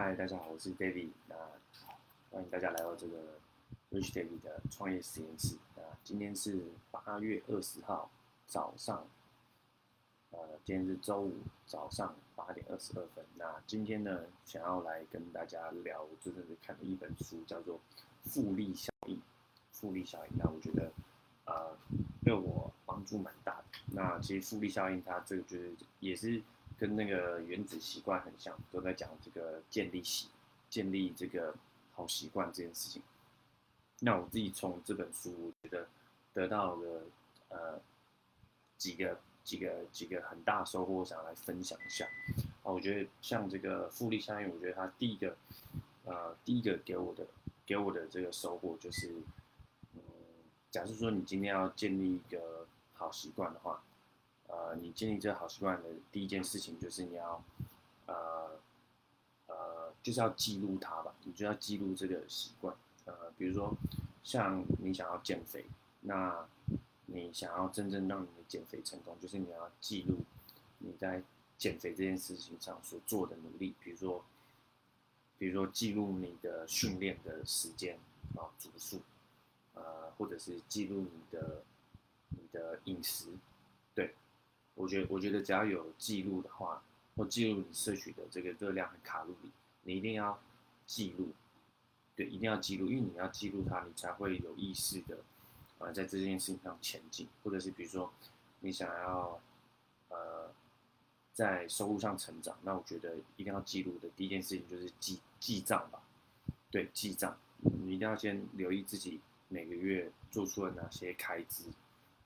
嗨，大家好，我是 David。那欢迎大家来到这个 Rich David 的创业实验室。那今天是八月二十号早上，呃，今天是周五早上八点二十二分。那今天呢，想要来跟大家聊，真的是看了一本书，叫做《复利效应》。复利效应，那我觉得，呃，对我帮助蛮大的。那其实复利效应，它这个就是也是。跟那个原子习惯很像，都在讲这个建立习、建立这个好习惯这件事情。那我自己从这本书，我觉得得到了呃几个几个几个很大收获，我想来分享一下。啊，我觉得像这个复利效应，我觉得它第一个呃第一个给我的给我的这个收获就是，嗯，假设说你今天要建立一个好习惯的话。呃，你建立这个好习惯的第一件事情就是你要，呃，呃，就是要记录它吧。你就要记录这个习惯。呃，比如说，像你想要减肥，那你想要真正让你的减肥成功，就是你要记录你在减肥这件事情上所做的努力。比如说，比如说记录你的训练的时间啊，组数，呃，或者是记录你的你的饮食，我觉得，我觉得只要有记录的话，或记录你摄取的这个热量和卡路里，你一定要记录，对，一定要记录，因为你要记录它，你才会有意识的，呃，在这件事情上前进，或者是比如说你想要，呃，在收入上成长，那我觉得一定要记录的第一件事情就是记记账吧，对，记账，你一定要先留意自己每个月做出了哪些开支。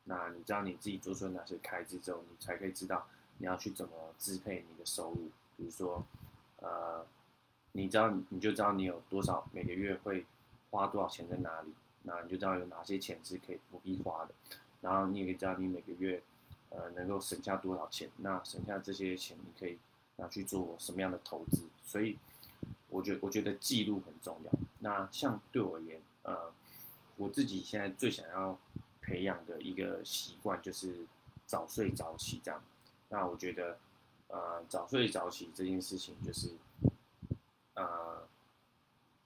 那你知道你自己做出了哪些开支之后，你才可以知道你要去怎么支配你的收入。比如说，呃，你知道你就知道你有多少每个月会花多少钱在哪里，那你就知道有哪些钱是可以不必花的。然后你也可以知道你每个月呃能够省下多少钱，那省下这些钱你可以拿去做什么样的投资。所以，我觉我觉得记录很重要。那像对我而言，呃，我自己现在最想要。培养的一个习惯就是早睡早起这样。那我觉得，呃，早睡早起这件事情就是，呃，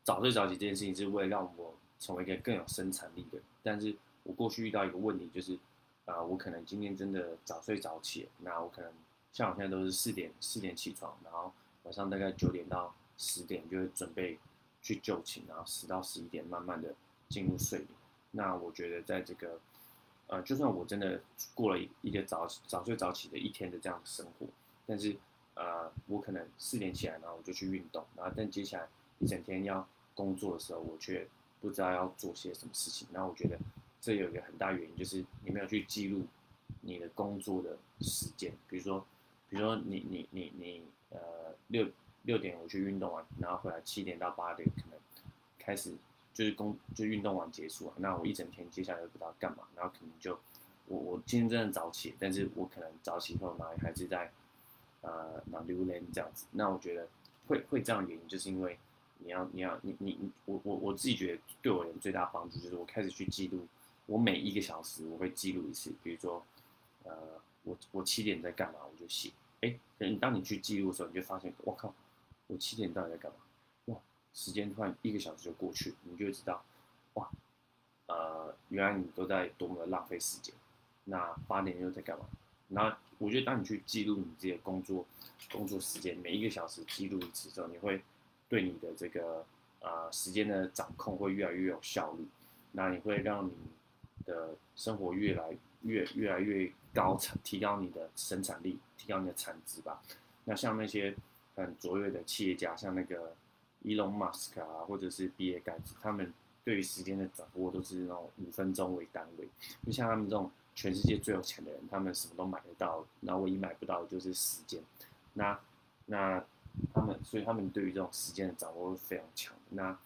早睡早起这件事情是为了让我成为一个更有生产力的。但是我过去遇到一个问题就是，啊，我可能今天真的早睡早起，那我可能像我现在都是四点四点起床，然后晚上大概九点到十点就会准备去就寝，然后十到十一点慢慢的进入睡眠。那我觉得，在这个，呃，就算我真的过了一个早早睡早起的一天的这样的生活，但是，呃，我可能四点起来，然后我就去运动，然后但接下来一整天要工作的时候，我却不知道要做些什么事情。然后我觉得这有一个很大原因，就是你没有去记录你的工作的时间。比如说，比如说你你你你，呃，六六点我去运动完，然后回来七点到八点可能开始。就是工就运动完结束啊，那我一整天接下来不知道干嘛，然后可能就我我今天真的早起，但是我可能早起后然后还是在呃拿榴莲这样子，那我觉得会会这样原因就是因为你要你要你你你我我我自己觉得对我人最大帮助就是我开始去记录我每一个小时我会记录一次，比如说呃我我七点在干嘛我就写，哎，等当你去记录的时候，你就发现我靠，我七点到底在干嘛？时间突然一个小时就过去，你就会知道，哇，呃，原来你都在多么的浪费时间。那八点又在干嘛？那我觉得当你去记录你自己的工作工作时间，每一个小时记录一次之后，你会对你的这个呃时间的掌控会越来越有效率。那你会让你的生活越来越越来越高产，提高你的生产力，提高你的产值吧。那像那些很卓越的企业家，像那个。Elon Musk 啊，或者是比尔盖茨，他们对于时间的掌握都是那种五分钟为单位。就像他们这种全世界最有钱的人，他们什么都买得到，然后唯一买不到的就是时间。那那他们，所以他们对于这种时间的掌握非常强。那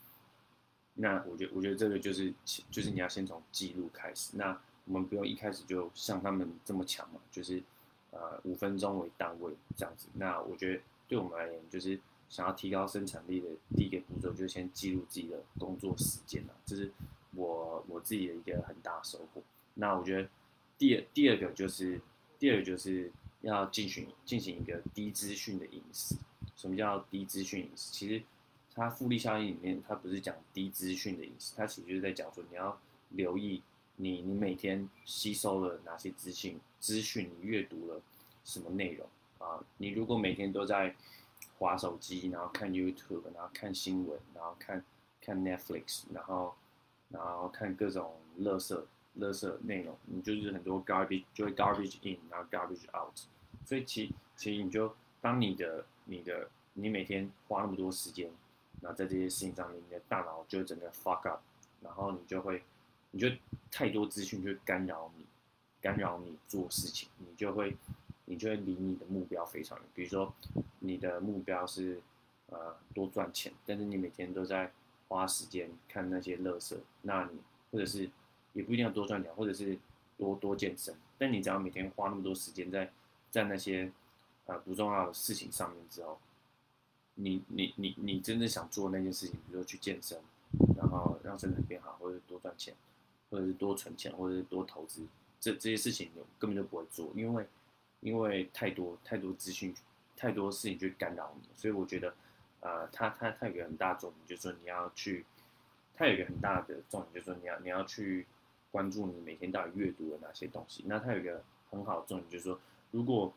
那我觉，我觉得这个就是就是你要先从记录开始。那我们不用一开始就像他们这么强嘛，就是呃五分钟为单位这样子。那我觉得对我们而言，就是。想要提高生产力的第一个步骤，就先记录自己的工作时间了，这是我我自己的一个很大收获。那我觉得第二第二个就是第二个就是要进行进行一个低资讯的饮食。什么叫低资讯饮食？其实它复利效应里面，它不是讲低资讯的饮食，它其实就是在讲说你要留意你你每天吸收了哪些资讯，资讯你阅读了什么内容啊？你如果每天都在划手机，然后看 YouTube，然后看新闻，然后看看 Netflix，然后然后看各种垃圾垃圾内容，你就是很多 garbage 就会 garbage in，然后 garbage out，所以其其实你就当你的你的你每天花那么多时间，然后在这些事情上面，你的大脑就整个 fuck up，然后你就会你就太多资讯就干扰你，干扰你做事情，你就会你就会离你的目标非常远。比如说你的目标是呃多赚钱，但是你每天都在花时间看那些乐色，那你或者是也不一定要多赚钱，或者是多多健身，但你只要每天花那么多时间在在那些呃不重要的事情上面之后，你你你你真的想做那件事情，比如说去健身，然后让身体变好，或者多赚钱，或者是多存钱，或者是多投资，这这些事情你根本就不会做，因为因为太多太多资讯，太多事情去干扰你，所以我觉得。呃，它它它有个很大重点，就是说你要去，它有一个很大的重点，就是说你要你要去关注你每天到底阅读了哪些东西。那它有一个很好的重点，就是说，如果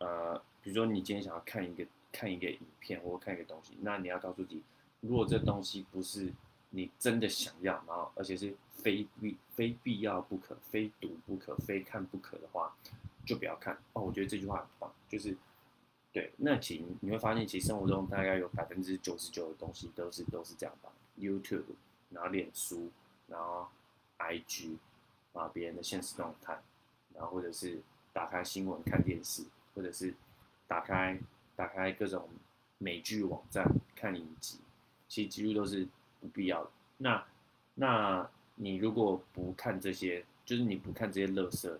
呃，比如说你今天想要看一个看一个影片或看一个东西，那你要告诉自己，如果这东西不是你真的想要，然后而且是非必非必要不可、非读不可、非看不可的话，就不要看。哦，我觉得这句话很棒，就是。对，那其你会发现，其实生活中大概有百分之九十九的东西都是都是这样吧，YouTube，然后脸书，然后 IG，啊别人的现实动态，然后或者是打开新闻看电视，或者是打开打开各种美剧网站看影集，其实几乎都是不必要的。那那你如果不看这些，就是你不看这些乐色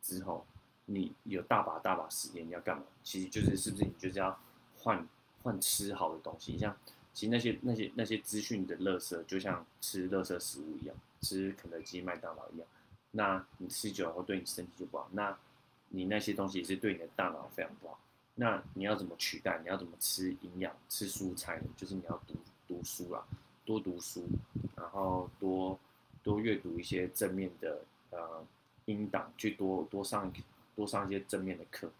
之后。你有大把大把时间，你要干嘛？其实就是是不是你就是要换换吃好的东西？你像其实那些那些那些资讯的垃圾，就像吃垃圾食物一样，吃肯德基、麦当劳一样。那你吃久了后对你身体就不好。那你那些东西也是对你的大脑非常不好。那你要怎么取代？你要怎么吃营养、吃蔬菜呢？就是你要读读书啦，多读书，然后多多阅读一些正面的呃音档，去多多上。多上一些正面的课，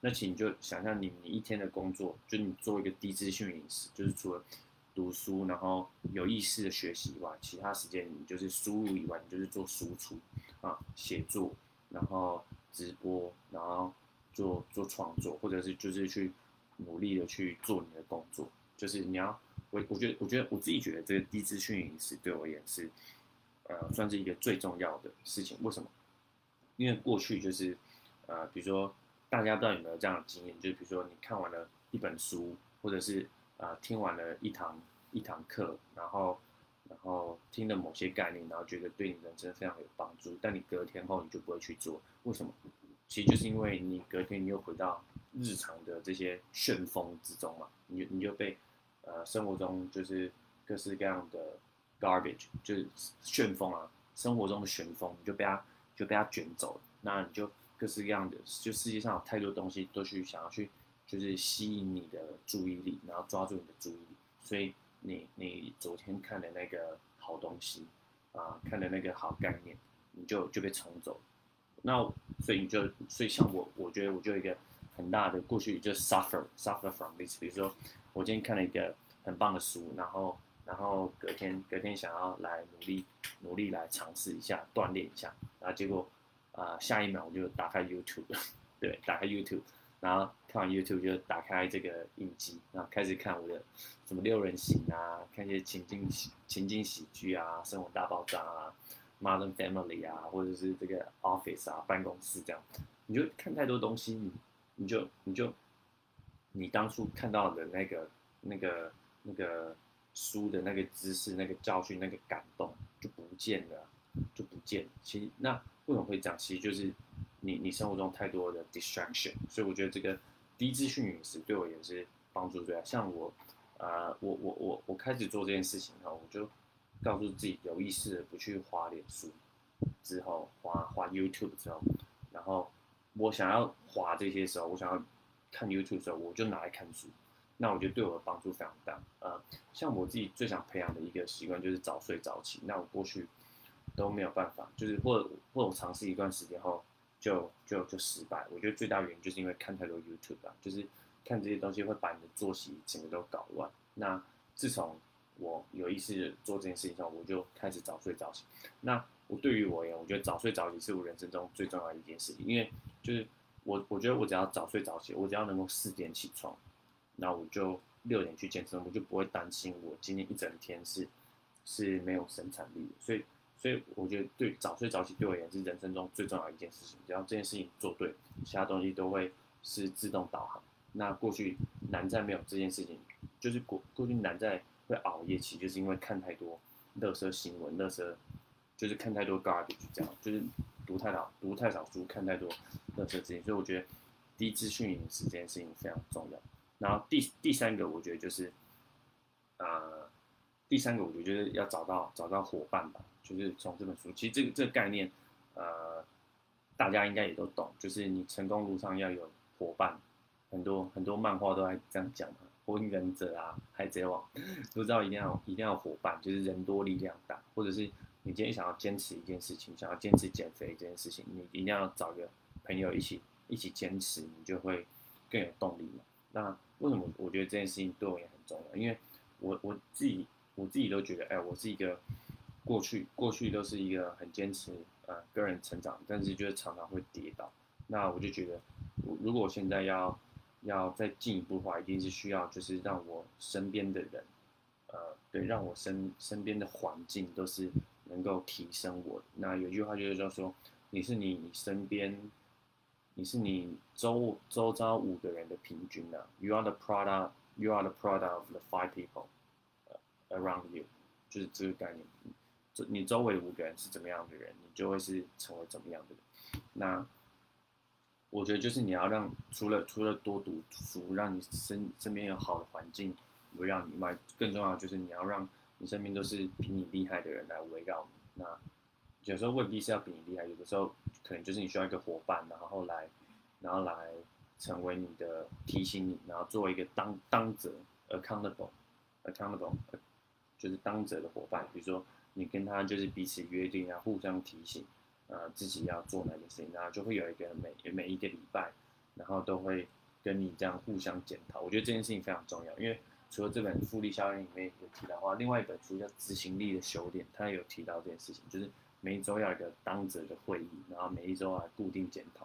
那请你就想象你你一天的工作，就你做一个低资讯饮食，就是除了读书，然后有意识的学习以外，其他时间你就是输入以外，你就是做输出啊，写作，然后直播，然后做做创作，或者是就是去努力的去做你的工作，就是你要我我觉得我觉得我自己觉得这个低资讯饮食对我而言是呃算是一个最重要的事情，为什么？因为过去就是。呃，比如说，大家不知道有没有这样的经验，就是比如说你看完了一本书，或者是呃听完了一堂一堂课，然后然后听了某些概念，然后觉得对你人生非常有帮助，但你隔天后你就不会去做，为什么？其实就是因为你隔天你又回到日常的这些旋风之中嘛，你你就被呃生活中就是各式各样的 garbage，就是旋风啊，生活中的旋风，你就被它就被它卷走了，那你就。各式各样的，就世界上有太多东西都去想要去，就是吸引你的注意力，然后抓住你的注意力。所以你你昨天看的那个好东西啊，看的那个好概念，你就就被冲走。那所以你就所以像我，我觉得我就一个很大的过去就 suffer suffer from this。比如说我今天看了一个很棒的书，然后然后隔天隔天想要来努力努力来尝试一下锻炼一下，然后结果。啊，下一秒我就打开 YouTube，对，打开 YouTube，然后看完 YouTube 就打开这个影集，然后开始看我的什么六人行啊，看一些情境喜情境喜剧啊，生活大爆炸啊，Modern Family 啊，或者是这个 Office 啊，办公室这样，你就看太多东西，你你就你就你当初看到的那个那个那个书的那个知识、那个教训、那个感动就不见了，就不见。其实那。为什么会这样？其实就是你你生活中太多的 distraction，所以我觉得这个低资讯饮食对我也是帮助最大。像我，呃，我我我我开始做这件事情后，我就告诉自己有意识的不去滑脸书，之后滑滑 YouTube 之后，然后我想要滑这些时候，我想要看 YouTube 的时候，我就拿来看书。那我觉得对我的帮助非常大。呃，像我自己最想培养的一个习惯就是早睡早起。那我过去都没有办法，就是或或我尝试一段时间后就就就失败。我觉得最大原因就是因为看太多 YouTube 啊，就是看这些东西会把你的作息整个都搞乱。那自从我有意识做这件事情后，我就开始早睡早起。那我对于我而言，我觉得早睡早起是我人生中最重要的一件事情，因为就是我我觉得我只要早睡早起，我只要能够四点起床。那我就六点去健身，我就不会担心我今天一整天是是没有生产力的。所以，所以我觉得对早睡早起对我而言是人生中最重要的一件事情。只要这件事情做对，其他东西都会是自动导航。那过去难在没有这件事情，就是过过去难在会熬夜，其实就是因为看太多乐色新闻、乐色，就是看太多 garbage 这样，就是读太少读太少书，看太多乐色资讯。所以我觉得低资讯饮食这件事情非常重要。然后第第三个，我觉得就是，呃，第三个我觉得要找到找到伙伴吧，就是从这本书，其实这个这个概念，呃，大家应该也都懂，就是你成功路上要有伙伴，很多很多漫画都在这样讲嘛，火影忍者啊，海贼王都知道一定要一定要伙伴，就是人多力量大，或者是你今天想要坚持一件事情，想要坚持减肥这件事情，你一定要找个朋友一起一起坚持，你就会更有动力嘛。那为什么我觉得这件事情对我也很重要？因为我我自己我自己都觉得，哎，我是一个过去过去都是一个很坚持呃个人成长，但是就是常常会跌倒。那我就觉得，如果我现在要要再进一步的话，一定是需要就是让我身边的人，呃，对，让我身身边的环境都是能够提升我。那有句话就是叫说，你是你身边。你是你周周遭五个人的平均啊，You are the product, you are the product of the five people around you，就是这个概念。这你周围五个人是怎么样的人，你就会是成为怎么样的人。那我觉得就是你要让除了除了多读书，让你身身边有好的环境围绕你外，更重要就是你要让你身边都是比你厉害的人来围绕你。那有时候未必是要比你厉害，有的时候可能就是你需要一个伙伴，然后来，然后来成为你的提醒你，然后作为一个当当责 accountable，accountable，就是当责的伙伴。比如说你跟他就是彼此约定啊，互相提醒，呃，自己要做哪件事情，然后就会有一个每每一个礼拜，然后都会跟你这样互相检讨。我觉得这件事情非常重要，因为除了这本复利效应里面有提到话，另外一本书叫《执行力的修炼》，它有提到这件事情，就是。每一周要一个当责的会议，然后每一周啊固定检讨。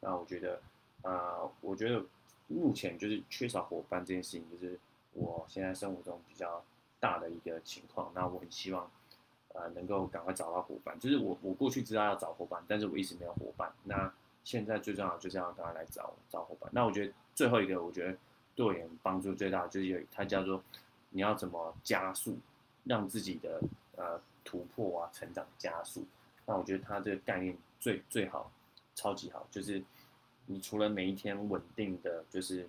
那我觉得，呃，我觉得目前就是缺少伙伴这件事情，就是我现在生活中比较大的一个情况。那我很希望，呃，能够赶快找到伙伴。就是我我过去知道要找伙伴，但是我一直没有伙伴。那现在最重要就是要赶快来找找伙伴。那我觉得最后一个，我觉得对我帮助最大就是有它叫做你要怎么加速让自己的呃。突破啊，成长加速。那我觉得他这个概念最最好，超级好，就是你除了每一天稳定的就是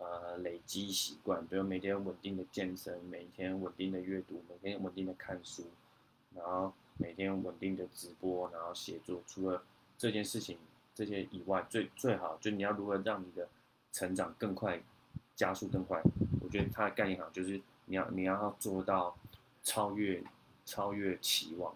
呃累积习惯，比如每天稳定的健身，每天稳定的阅读，每天稳定的看书，然后每天稳定的直播，然后写作。除了这件事情这些以外，最最好就你要如何让你的成长更快，加速更快。我觉得他的概念好，就是你要你要做到超越。超越期望，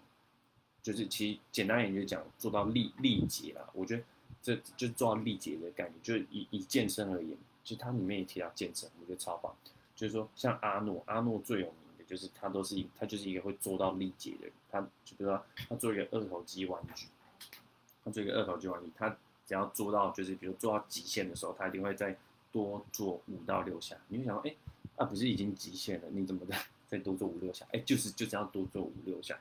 就是其实简单一点就讲做到力力竭啦。我觉得这就做到力竭的概念，就是以以健身而言，其实它里面也提到健身，我觉得超棒。就是说像阿诺，阿诺最有名的就是他都是他就是一个会做到力竭的人。他就比如说他做一个二头肌弯举，他做一个二头肌弯举，他只要做到就是比如做到极限的时候，他一定会再多做五到六下。你会想说，哎，啊不是已经极限了，你怎么的？再多做五六下，哎，就是就这样多做五六下，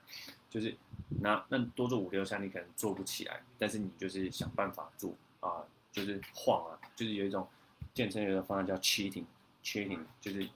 就是那那多做五六下，你可能做不起来，但是你就是想办法做啊，就是晃啊，就是有一种健身有个方案叫 cheating，cheating 就是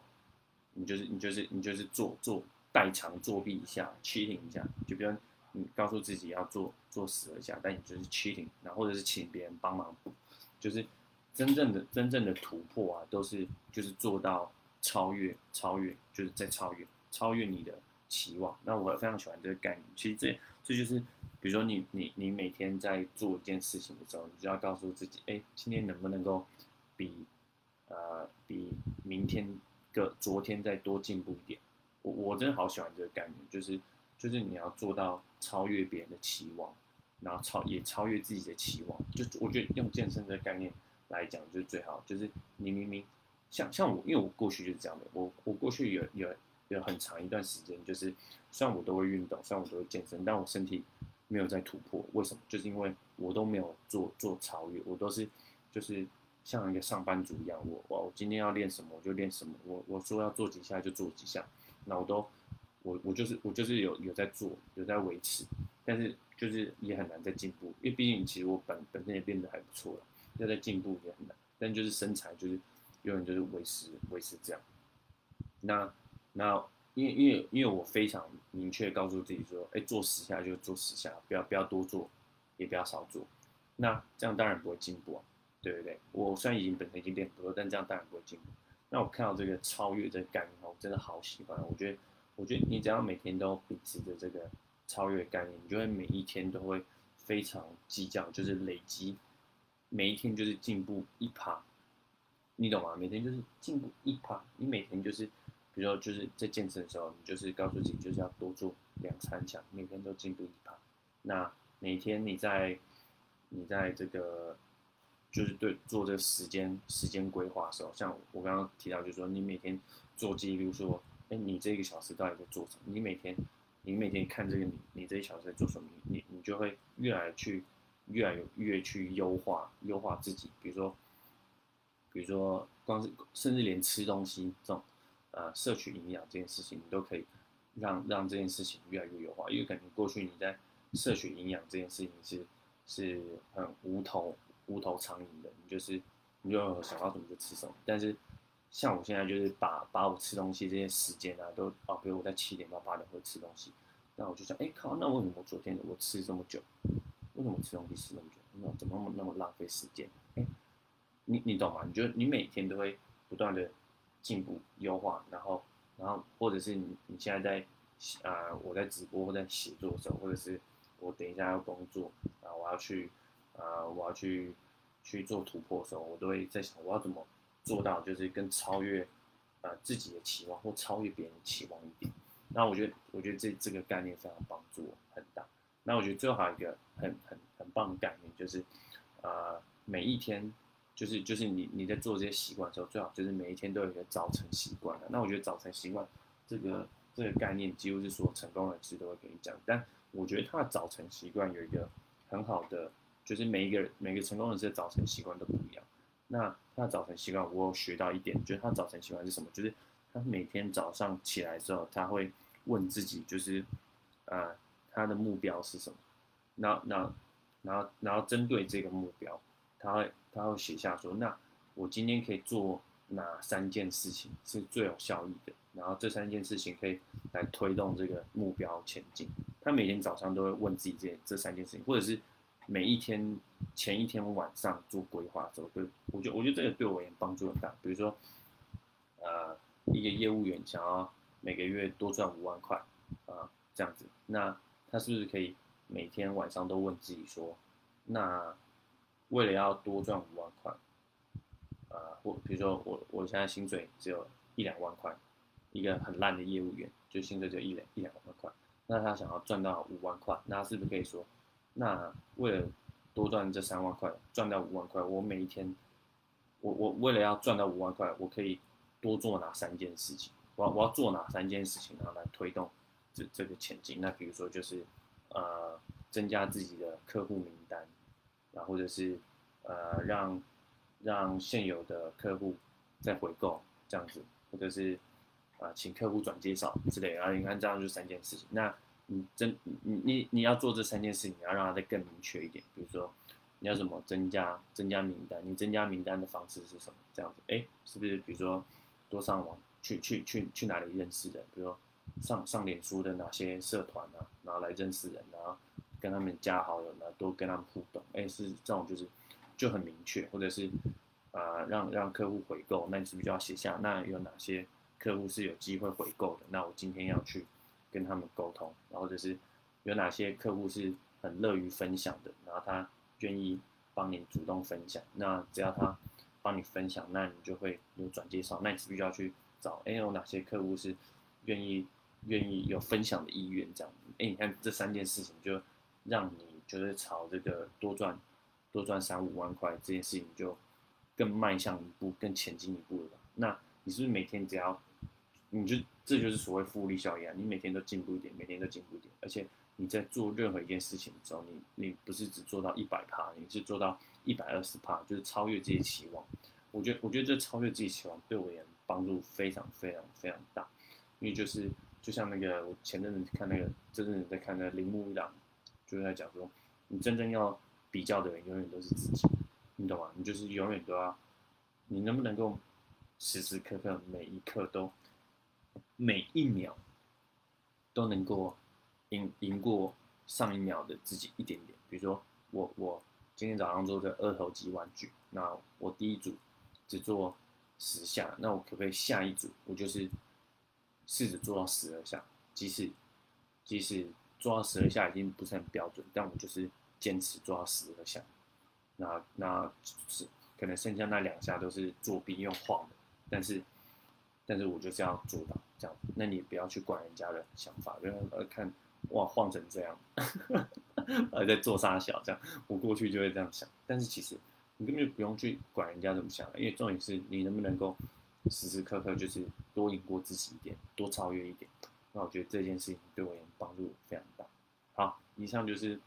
你就是你就是你就是做做代偿作弊一下，cheating 一下，就比如你告诉自己要做做十二下，但你就是 cheating，然后或者是请别人帮忙补，就是真正的真正的突破啊，都是就是做到。超越，超越，就是在超越，超越你的期望。那我非常喜欢这个概念。其实这，这就是，比如说你，你，你每天在做一件事情的时候，你就要告诉自己，哎，今天能不能够比呃比明天个昨天再多进步一点。我我真的好喜欢这个概念，就是就是你要做到超越别人的期望，然后超也超越自己的期望。就我觉得用健身这个概念来讲，就是最好。就是你明明像像我，因为我过去就是这样的，我我过去有有有很长一段时间，就是虽然我都会运动，虽然我都会健身，但我身体没有在突破。为什么？就是因为我都没有做做超越，我都是就是像一个上班族一样，我我我今天要练什么我就练什么，我我说要做几下就做几下。那我都，我我就是我就是有有在做，有在维持，但是就是也很难再进步，因为毕竟其实我本本身也变得还不错了，要再进步也很难。但就是身材就是永远就是维持维持这样。那那因为因为因为我非常明确告诉自己说，哎，做十下就做十下，不要不要多做，也不要少做。那这样当然不会进步啊，对不对？我虽然已经本身已经练不错，但这样当然不会进步。那我看到这个超越这个概念，我真的好喜欢。我觉得，我觉得你只要每天都秉持着这个超越概念，你就会每一天都会非常计较，就是累积，每一天就是进步一趴，你懂吗？每天就是进步一趴。你每天就是，比如说就是在健身的时候，你就是告诉自己就是要多做两三项，每天都进步一趴。那每天你在，你在这个。就是对做这个时间时间规划的时候，像我刚刚提到，就是说你每天做记录，说，哎，你这一个小时到底在做什么？你每天，你每天看这个你你这一小时在做什么？你你就会越来去越来越去优化优化自己。比如说，比如说光是甚至连吃东西这种呃摄取营养这件事情，你都可以让让这件事情越来越优化。因为可能过去你在摄取营养这件事情是是很无头。无头苍蝇的，你就是你就想到什么就吃什么。但是像我现在就是把把我吃东西这些时间啊，都哦，比如我在七点到八点会吃东西，那我就想，哎靠，那为什么昨天我吃这么久？为什么吃东西吃那么久？那怎么那么浪费时间？哎，你你懂吗？你觉得你每天都会不断的进步优化，然后然后或者是你你现在在啊，我在直播或在写作的时候，或者是我等一下要工作啊，我要去。啊，我要去去做突破的时候，我都会在想，我要怎么做到，就是更超越呃自己的期望，或超越别人的期望一点。那我觉得，我觉得这这个概念非常帮助我很大。那我觉得最后还有一个很很很棒的概念，就是呃每一天，就是就是你你在做这些习惯的时候，最好就是每一天都有一个早晨习惯的。那我觉得早晨习惯这个这个概念，几乎是所有成功人士都会跟你讲。但我觉得他的早晨习惯有一个很好的。就是每一个人每个成功人士的早晨习惯都不一样。那他的早晨习惯，我有学到一点，就是他早晨习惯是什么？就是他每天早上起来之后，他会问自己，就是呃，他的目标是什么？那那然后然后针对这个目标，他会他会写下说，那我今天可以做哪三件事情是最有效益的？然后这三件事情可以来推动这个目标前进。他每天早上都会问自己这这三件事情，或者是。每一天前一天晚上做规划的时候，对，我觉得我觉得这个对我也帮助很大。比如说，呃，一个业务员想要每个月多赚五万块，啊，这样子，那他是不是可以每天晚上都问自己说，那为了要多赚五万块，啊，或比如说我我现在薪水只有一两万块，一个很烂的业务员，就薪水只有一两一两万块，那他想要赚到五万块，那是不是可以说？那为了多赚这三万块，赚到五万块，我每一天，我我为了要赚到五万块，我可以多做哪三件事情？我我要做哪三件事情，然后来推动这这个前进？那比如说就是，呃，增加自己的客户名单，然后或者是呃让让现有的客户再回购这样子，或者是啊请客户转介绍之类，然后你看这样就三件事情。那你真你你你要做这三件事情，你要让它再更明确一点。比如说，你要怎么增加增加名单？你增加名单的方式是什么？这样子，哎，是不是？比如说，多上网去去去去哪里认识人？比如说，上上脸书的哪些社团啊，然后来认识人，然后跟他们加好友，然后多跟他们互动。哎，是这种就是就很明确，或者是啊，让让客户回购，那你是不是就要写下那有哪些客户是有机会回购的？那我今天要去。跟他们沟通，然后就是有哪些客户是很乐于分享的，然后他愿意帮你主动分享。那只要他帮你分享，那你就会有转介绍，那你是必须要去找，哎，有哪些客户是愿意愿意有分享的意愿这样，哎，你看这三件事情就让你就是朝这个多赚多赚三五万块这件事情就更迈向一步，更前进一步了。那你是不是每天只要你就这就是所谓复利效应啊？你每天都进步一点，每天都进步一点，而且你在做任何一件事情的时候，你你不是只做到一百趴，你是做到一百二十趴，就是超越自己期望。我觉得，我觉得这超越自己期望对我也帮助非常非常非常大，因为就是就像那个我前阵子看那个，真正在看那个铃木一朗，就是在讲说，你真正要比较的人永远都是自己，你懂吗？你就是永远都要，你能不能够时时刻刻每一刻都。每一秒都能够赢赢过上一秒的自己一点点。比如说，我我今天早上做的二头肌弯举，那我第一组只做十下，那我可不可以下一组我就是试着做到十二下？即使即使做到十二下已经不是很标准，但我就是坚持做到十二下。那那是可能剩下那两下都是作弊用晃的，但是但是我就是要做到。这样，那你不要去管人家的想法，不要呃看哇晃成这样，呃在做啥小这样，我过去就会这样想，但是其实你根本就不用去管人家怎么想，因为重点是你能不能够时时刻刻就是多赢过自己一点，多超越一点。那我觉得这件事情对我也帮助非常大。好，以上就是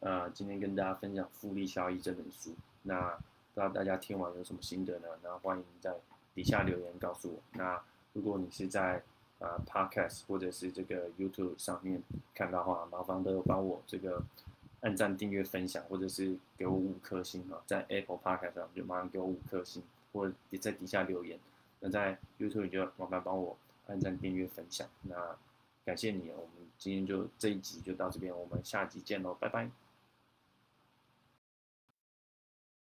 呃今天跟大家分享《复利效益》这本书。那不知道大家听完有什么心得呢？那欢迎在底下留言告诉我。那如果你是在啊 Podcast 或者是这个 YouTube 上面看到的话，麻烦都帮我这个按赞、订阅、分享，或者是给我五颗星啊。在 Apple Podcast 上就马上给我五颗星，或者在底下留言。那在 YouTube 就麻烦帮我按赞、订阅、分享。那感谢你，我们今天就这一集就到这边，我们下集见喽，拜拜。